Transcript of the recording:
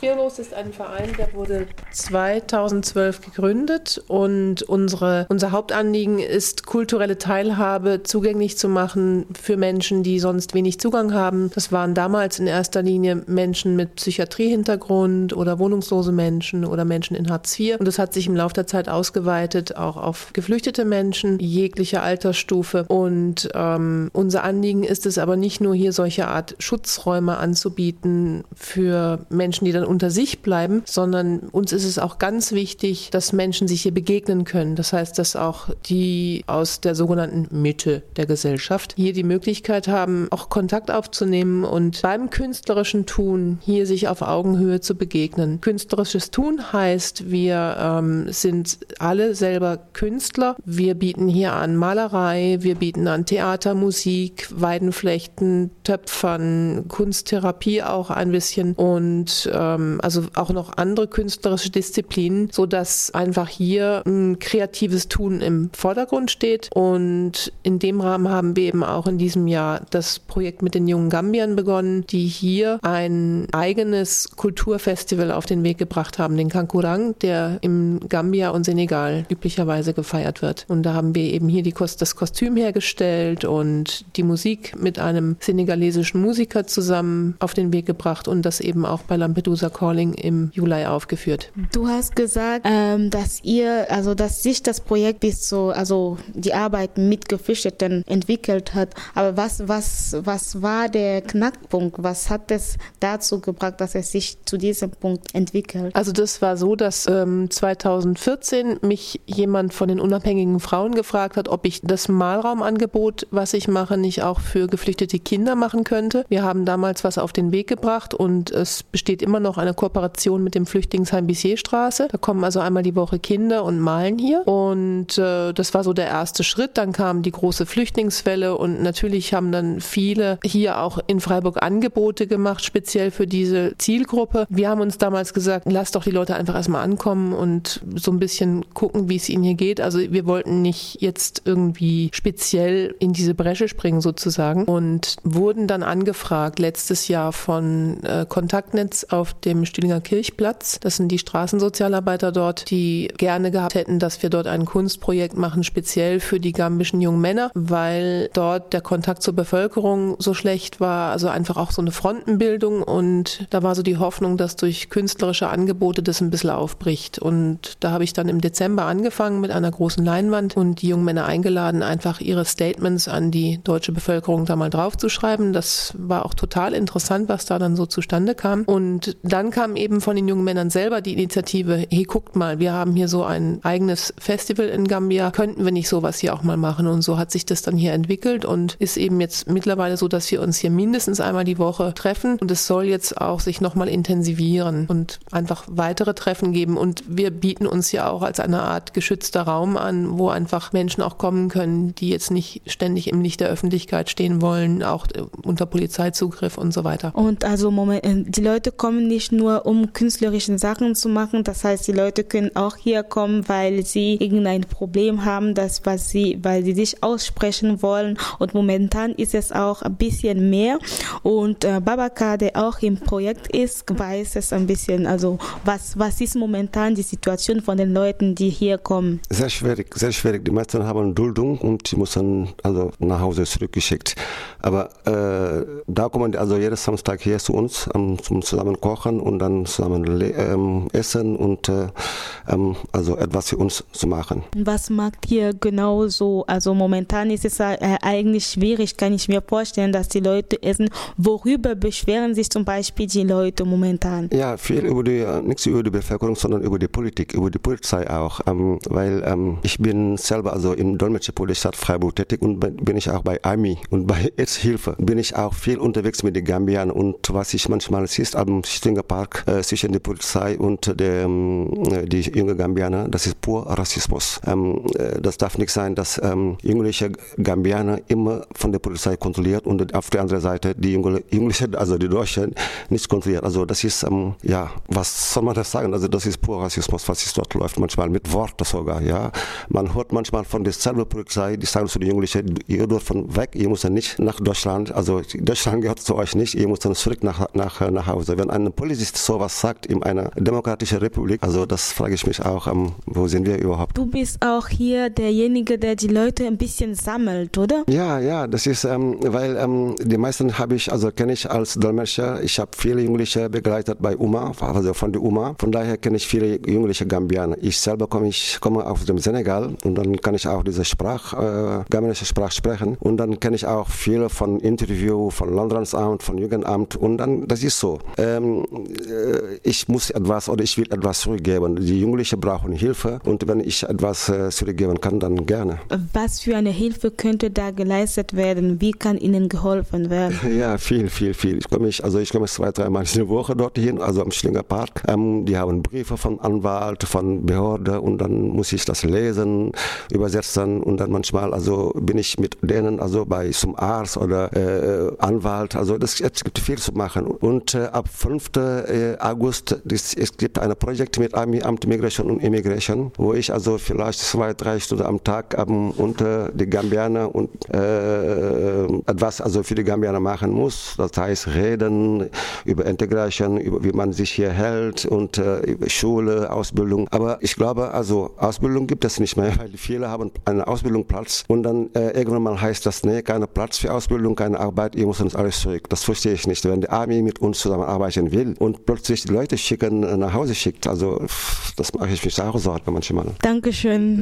Fearlos ist ein Verein, der wurde 2012 gegründet und unsere, unser Hauptanliegen ist, kulturelle Teilhabe zugänglich zu machen für Menschen, die sonst wenig Zugang haben. Das waren damals in erster Linie Menschen mit Psychiatriehintergrund oder wohnungslose Menschen oder Menschen in Hartz IV. Und das hat sich im Laufe der Zeit ausgeweitet auch auf geflüchtete Menschen jeglicher Altersstufe. Und ähm, unser Anliegen ist es aber nicht nur hier solche Art Schutzräume anzubieten für Menschen, die dann unter sich bleiben, sondern uns ist es auch ganz wichtig, dass Menschen sich hier begegnen können. Das heißt, dass auch die aus der sogenannten Mitte der Gesellschaft hier die Möglichkeit haben, auch Kontakt aufzunehmen und beim künstlerischen Tun hier sich auf Augenhöhe zu begegnen. Künstlerisches Tun heißt, wir ähm, sind alle selber Künstler. Wir bieten hier an Malerei, wir bieten an Theater, Musik, Weidenflechten, Töpfern, Kunsttherapie auch ein bisschen und ähm, ähm, also auch noch andere künstlerische Disziplinen, so dass einfach hier ein kreatives Tun im Vordergrund steht. Und in dem Rahmen haben wir eben auch in diesem Jahr das Projekt mit den jungen Gambiern begonnen, die hier ein eigenes Kulturfestival auf den Weg gebracht haben, den Kankurang, der im Gambia und Senegal üblicherweise gefeiert wird. Und da haben wir eben hier die, das Kostüm hergestellt und die Musik mit einem senegalesischen Musiker zusammen auf den Weg gebracht und das eben auch bei Lampedusa Calling im Juli aufgeführt. Du hast gesagt, ähm, dass ihr, also dass sich das Projekt bis so, also die Arbeit mit Geflüchteten entwickelt hat. Aber was, was, was war der Knackpunkt? Was hat es dazu gebracht, dass es sich zu diesem Punkt entwickelt? Also das war so, dass ähm, 2014 mich jemand von den unabhängigen Frauen gefragt hat, ob ich das Malraumangebot, was ich mache, nicht auch für geflüchtete Kinder machen könnte. Wir haben damals was auf den Weg gebracht und es besteht immer noch eine Kooperation mit dem Flüchtlingsheim Bissierstraße. Da kommen also einmal die Woche Kinder und malen hier. Und äh, das war so der erste Schritt. Dann kam die große Flüchtlingswelle und natürlich haben dann viele hier auch in Freiburg Angebote gemacht, speziell für diese Zielgruppe. Wir haben uns damals gesagt, lass doch die Leute einfach erstmal ankommen und so ein bisschen gucken, wie es ihnen hier geht. Also wir wollten nicht jetzt irgendwie speziell in diese Bresche springen sozusagen und wurden dann angefragt letztes Jahr von äh, Kontaktnetz auf dem dem Stühlinger Kirchplatz. Das sind die Straßensozialarbeiter dort, die gerne gehabt hätten, dass wir dort ein Kunstprojekt machen, speziell für die gambischen jungen Männer, weil dort der Kontakt zur Bevölkerung so schlecht war, also einfach auch so eine Frontenbildung und da war so die Hoffnung, dass durch künstlerische Angebote das ein bisschen aufbricht. Und da habe ich dann im Dezember angefangen mit einer großen Leinwand und die jungen Männer eingeladen, einfach ihre Statements an die deutsche Bevölkerung da mal draufzuschreiben. Das war auch total interessant, was da dann so zustande kam. Und dann kam eben von den jungen Männern selber die Initiative, hey, guckt mal, wir haben hier so ein eigenes Festival in Gambia, könnten wir nicht sowas hier auch mal machen? Und so hat sich das dann hier entwickelt und ist eben jetzt mittlerweile so, dass wir uns hier mindestens einmal die Woche treffen und es soll jetzt auch sich nochmal intensivieren und einfach weitere Treffen geben und wir bieten uns ja auch als eine Art geschützter Raum an, wo einfach Menschen auch kommen können, die jetzt nicht ständig im Licht der Öffentlichkeit stehen wollen, auch unter Polizeizugriff und so weiter. Und also Moment, äh, die Leute kommen nicht nur nur um künstlerische Sachen zu machen. Das heißt, die Leute können auch hier kommen, weil sie irgendein Problem haben, das was sie, weil sie sich aussprechen wollen. Und momentan ist es auch ein bisschen mehr. Und äh, Babaka, der auch im Projekt ist, weiß es ein bisschen. Also was was ist momentan die Situation von den Leuten, die hier kommen? Sehr schwierig, sehr schwierig. Die meisten haben Duldung und die müssen also nach Hause zurückgeschickt. Aber äh, da kommen also jeden Samstag hier zu uns um, zum zusammen kochen und dann zusammen ähm, essen und äh, ähm, also etwas für uns zu machen. Was macht ihr genau so? Also momentan ist es äh, eigentlich schwierig, kann ich mir vorstellen, dass die Leute essen. Worüber beschweren sich zum Beispiel die Leute momentan? Ja, viel über die, äh, nicht über die Bevölkerung, sondern über die Politik, über die Polizei auch. Ähm, weil ähm, ich bin selber also im Dolmetscherpolizei Freiburg tätig und bin ich auch bei AMI und bei Hilfe bin ich auch viel unterwegs mit den Gambiern und was ich manchmal siehst am Stinger Park äh, zwischen der Polizei und der, ähm, die junge Gambianer, das ist pur Rassismus. Ähm, äh, das darf nicht sein, dass ähm, jüngliche Gambianer immer von der Polizei kontrolliert und auf der anderen Seite die jüngliche, also die Deutschen nicht kontrolliert. Also das ist, ähm, ja, was soll man das sagen? Also das ist pur Rassismus, was ist dort läuft, manchmal mit Worten sogar, ja. Man hört manchmal von der selben Polizei, die sagen zu den Jugendlichen, ihr dürft von weg, ihr müsst nicht nach Deutschland, also Deutschland gehört zu euch nicht, ihr müsst dann zurück nach, nach, nach Hause. Wenn eine Polizei Polizist sowas sagt in einer demokratischen Republik, also das frage ich mich auch, ähm, wo sind wir überhaupt? Du bist auch hier derjenige, der die Leute ein bisschen sammelt, oder? Ja, ja, das ist, ähm, weil ähm, die meisten habe ich, also kenne ich als Dolmetscher. Ich habe viele Jugendliche begleitet bei UMA, also von der UMA. Von daher kenne ich viele jugendliche Gambianer. Ich selber komme, ich komme aus dem Senegal und dann kann ich auch diese Sprach, äh, gambianische Sprache sprechen. Und dann kenne ich auch viele von Interview, von Landratsamt, von Jugendamt und dann, das ist so. Ähm, äh, ich muss etwas oder ich will etwas zurückgeben. Die Jugendlichen brauchen Hilfe und wenn ich etwas äh, zurückgeben kann, dann gerne. Was für eine Hilfe könnte da geleistet werden? Wie kann Ihnen geholfen werden? Ja, viel, viel, viel. Ich komme, also ich komme zwei, dreimal in der Woche dorthin, also am Schlinger Park. Ähm, die haben Briefe von Anwalt, von Behörde und dann muss ich das lesen, übersetzen und dann manchmal, also bin ich mit denen, also bei zum Arzt oder äh, Anwalt, also das, es gibt viel zu machen. Und äh, ab 5. Äh, August, das, es gibt ein Projekt mit Army, Amt Migration und Immigration, wo ich also vielleicht zwei, drei Stunden am Tag ähm, unter die Gambianer und äh, etwas also für die Gambianer machen muss. Das heißt reden über Integration, über wie man sich hier hält und äh, über Schule, Ausbildung. Aber ich glaube, also Ausbildung gibt es nicht mehr, weil viele haben einen Ausbildungsplatz und dann äh, irgendwann mal heißt das, nee, kein Platz für Ausbildung, keine Arbeit, ihr müsst uns alles zurück. Das verstehe ich nicht. Wenn die Armee mit uns zusammenarbeiten will und plötzlich die Leute schicken, nach Hause schickt, also das mache ich mich auch Sorgen manchmal. Dankeschön.